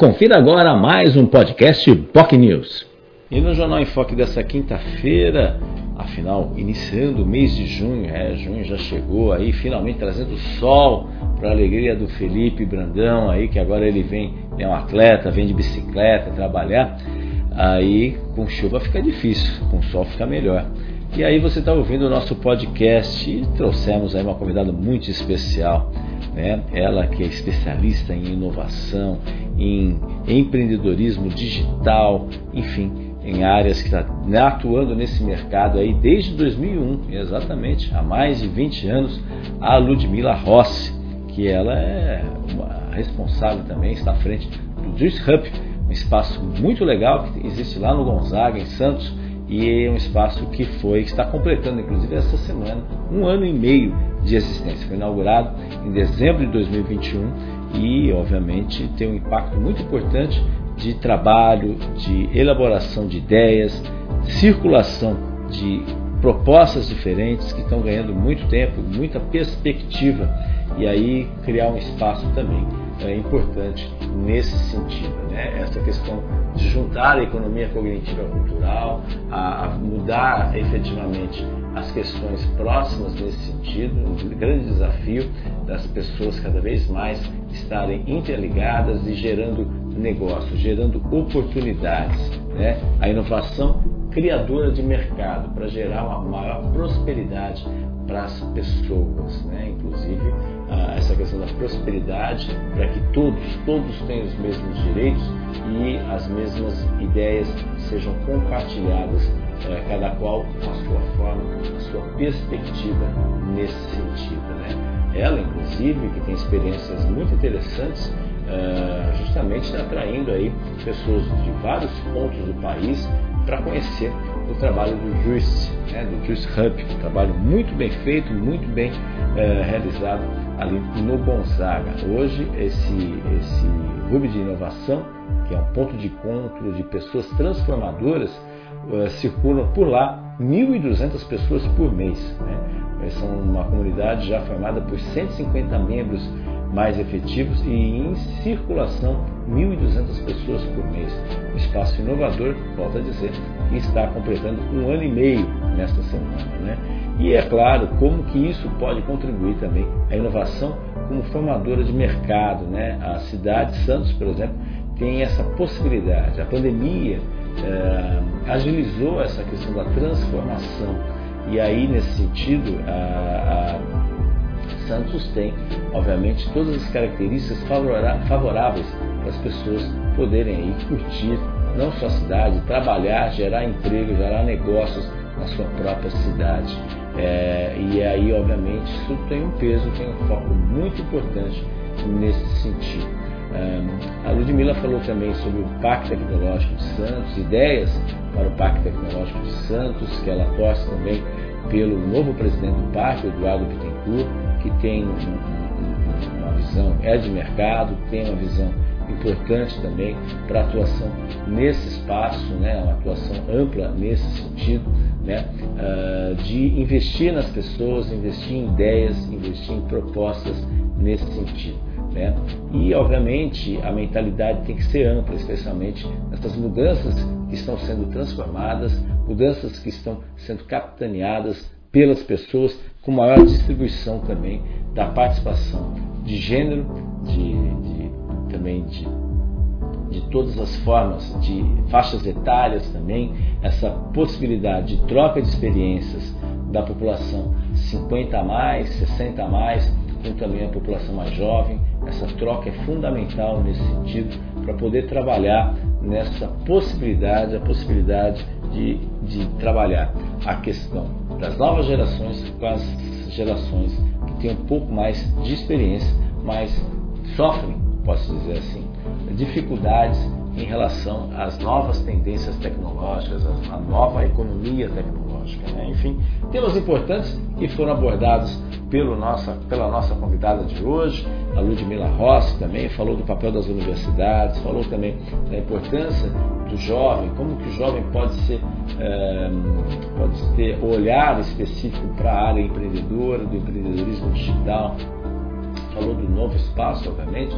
Confira agora mais um podcast POC News. E no Jornal em Foque dessa quinta-feira, afinal, iniciando o mês de junho, é, junho já chegou aí, finalmente trazendo sol para a alegria do Felipe Brandão aí, que agora ele vem, é um atleta, vem de bicicleta trabalhar. Aí com chuva fica difícil, com sol fica melhor. E aí você está ouvindo o nosso podcast e trouxemos aí uma convidada muito especial, né? Ela que é especialista em inovação, em empreendedorismo digital, enfim, em áreas que está atuando nesse mercado aí desde 2001, exatamente, há mais de 20 anos, a Ludmila Rossi, que ela é responsável também, está à frente do Juice Hub, um espaço muito legal que existe lá no Gonzaga, em Santos, e é um espaço que foi, está completando inclusive essa semana, um ano e meio de existência. Foi inaugurado em dezembro de 2021 e, obviamente, tem um impacto muito importante de trabalho, de elaboração de ideias, circulação de propostas diferentes que estão ganhando muito tempo, muita perspectiva e aí criar um espaço também é importante nesse sentido. Né? Essa questão de juntar a economia cognitiva cultural, a, a mudar efetivamente as questões próximas nesse sentido, um grande desafio das pessoas cada vez mais estarem interligadas e gerando negócios, gerando oportunidades. Né? A inovação criadora de mercado para gerar uma maior prosperidade para as pessoas, né? inclusive ah, essa questão da prosperidade, para que todos, todos tenham os mesmos direitos e as mesmas ideias sejam compartilhadas, eh, cada qual com a sua forma, a sua perspectiva nesse sentido. Né? Ela, inclusive, que tem experiências muito interessantes, eh, justamente atraindo aí pessoas de vários pontos do país para conhecer o trabalho do Juice, né, do Juice Hub, um trabalho muito bem feito, muito bem é, realizado ali no Gonzaga. Hoje, esse, esse hub de inovação, que é um ponto de encontro de pessoas transformadoras, é, circulam por lá 1.200 pessoas por mês. Né? São uma comunidade já formada por 150 membros mais efetivos e em circulação 1.200 pessoas por mês. Um espaço inovador, volto a dizer, está completando um ano e meio nesta semana. Né? E é claro, como que isso pode contribuir também à inovação como formadora de mercado. Né? A cidade de Santos, por exemplo, tem essa possibilidade. A pandemia eh, agilizou essa questão da transformação. E aí, nesse sentido, a, a Santos tem, obviamente, todas as características favoráveis para as pessoas poderem aí curtir não só a cidade, trabalhar, gerar emprego, gerar negócios na sua própria cidade. É, e aí, obviamente, isso tem um peso, tem um foco muito importante nesse sentido. É, a Ludmilla falou também sobre o Pacto Tecnológico de Santos, ideias para o Pacto Tecnológico de Santos, que ela torce também pelo novo presidente do Pacto, Eduardo Bittencourt, que tem uma visão, é de mercado, tem uma visão importante também para atuação nesse espaço, né, uma atuação ampla nesse sentido, né, uh, de investir nas pessoas, investir em ideias, investir em propostas nesse sentido. Né? E, obviamente, a mentalidade tem que ser ampla, especialmente nessas mudanças que estão sendo transformadas, mudanças que estão sendo capitaneadas pelas pessoas, com maior distribuição também da participação de gênero, de, também de, de todas as formas, de faixas etárias também, essa possibilidade de troca de experiências da população 50 a mais, 60 a mais, com também a população mais jovem. Essa troca é fundamental nesse sentido para poder trabalhar nessa possibilidade, a possibilidade de, de trabalhar a questão das novas gerações com as gerações que têm um pouco mais de experiência, mas sofrem, posso dizer assim, dificuldades em relação às novas tendências tecnológicas, à nova economia tecnológica. Né? Enfim, temas importantes que foram abordados pelo nossa, pela nossa convidada de hoje, a Ludmila Rossi também, falou do papel das universidades, falou também da importância do jovem, como que o jovem pode ser, é, pode ter olhar específico para a área empreendedora, do empreendedorismo digital, falou do novo espaço, obviamente,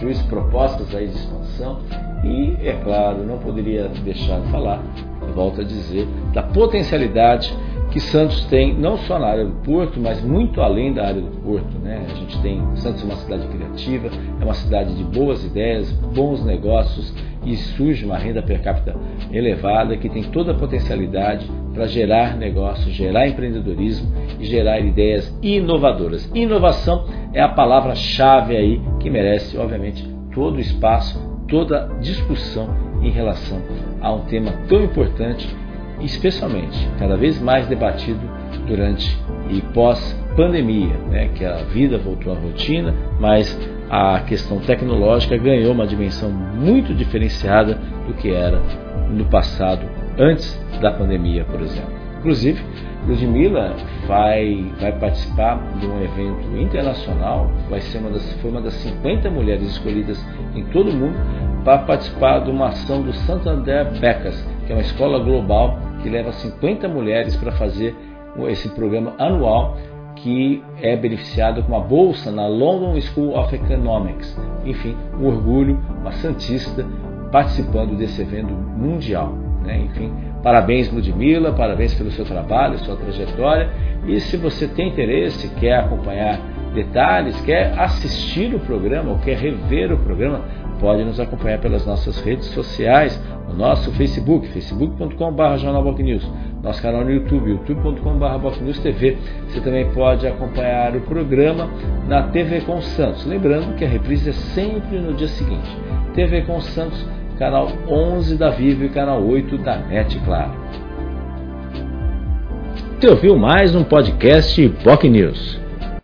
Juiz, propostas aí de expansão e, é claro, não poderia deixar de falar, volto a dizer, da potencialidade que Santos tem, não só na área do porto, mas muito além da área do porto. Né? A gente tem Santos é uma cidade criativa, é uma cidade de boas ideias, bons negócios e surge uma renda per capita elevada que tem toda a potencialidade para gerar negócios, gerar empreendedorismo e gerar ideias inovadoras. Inovação é a palavra-chave aí que merece, obviamente, todo o espaço, toda discussão em relação a um tema tão importante especialmente cada vez mais debatido durante e pós-pandemia, né, que a vida voltou à rotina, mas a questão tecnológica ganhou uma dimensão muito diferenciada do que era no passado, antes da pandemia, por exemplo. Inclusive, Ludmilla vai, vai participar de um evento internacional, vai ser uma das, foi uma das 50 mulheres escolhidas em todo o mundo para participar de uma ação do Santander Becas, que é uma escola global que leva 50 mulheres para fazer esse programa anual que é beneficiado com uma bolsa na London School of Economics. Enfim, um orgulho, uma santista participando desse evento mundial. Né? Enfim, parabéns Ludmilla, parabéns pelo seu trabalho, sua trajetória. E se você tem interesse, quer acompanhar detalhes, quer assistir o programa ou quer rever o programa, pode nos acompanhar pelas nossas redes sociais, no nosso Facebook, facebook.com.br jornalbocnews, nosso canal no YouTube, youtube.com.br TV. Você também pode acompanhar o programa na TV com Santos. Lembrando que a reprise é sempre no dia seguinte. TV com Santos, canal 11 da Vivo e canal 8 da NET, claro. Você ouviu mais um podcast POC News.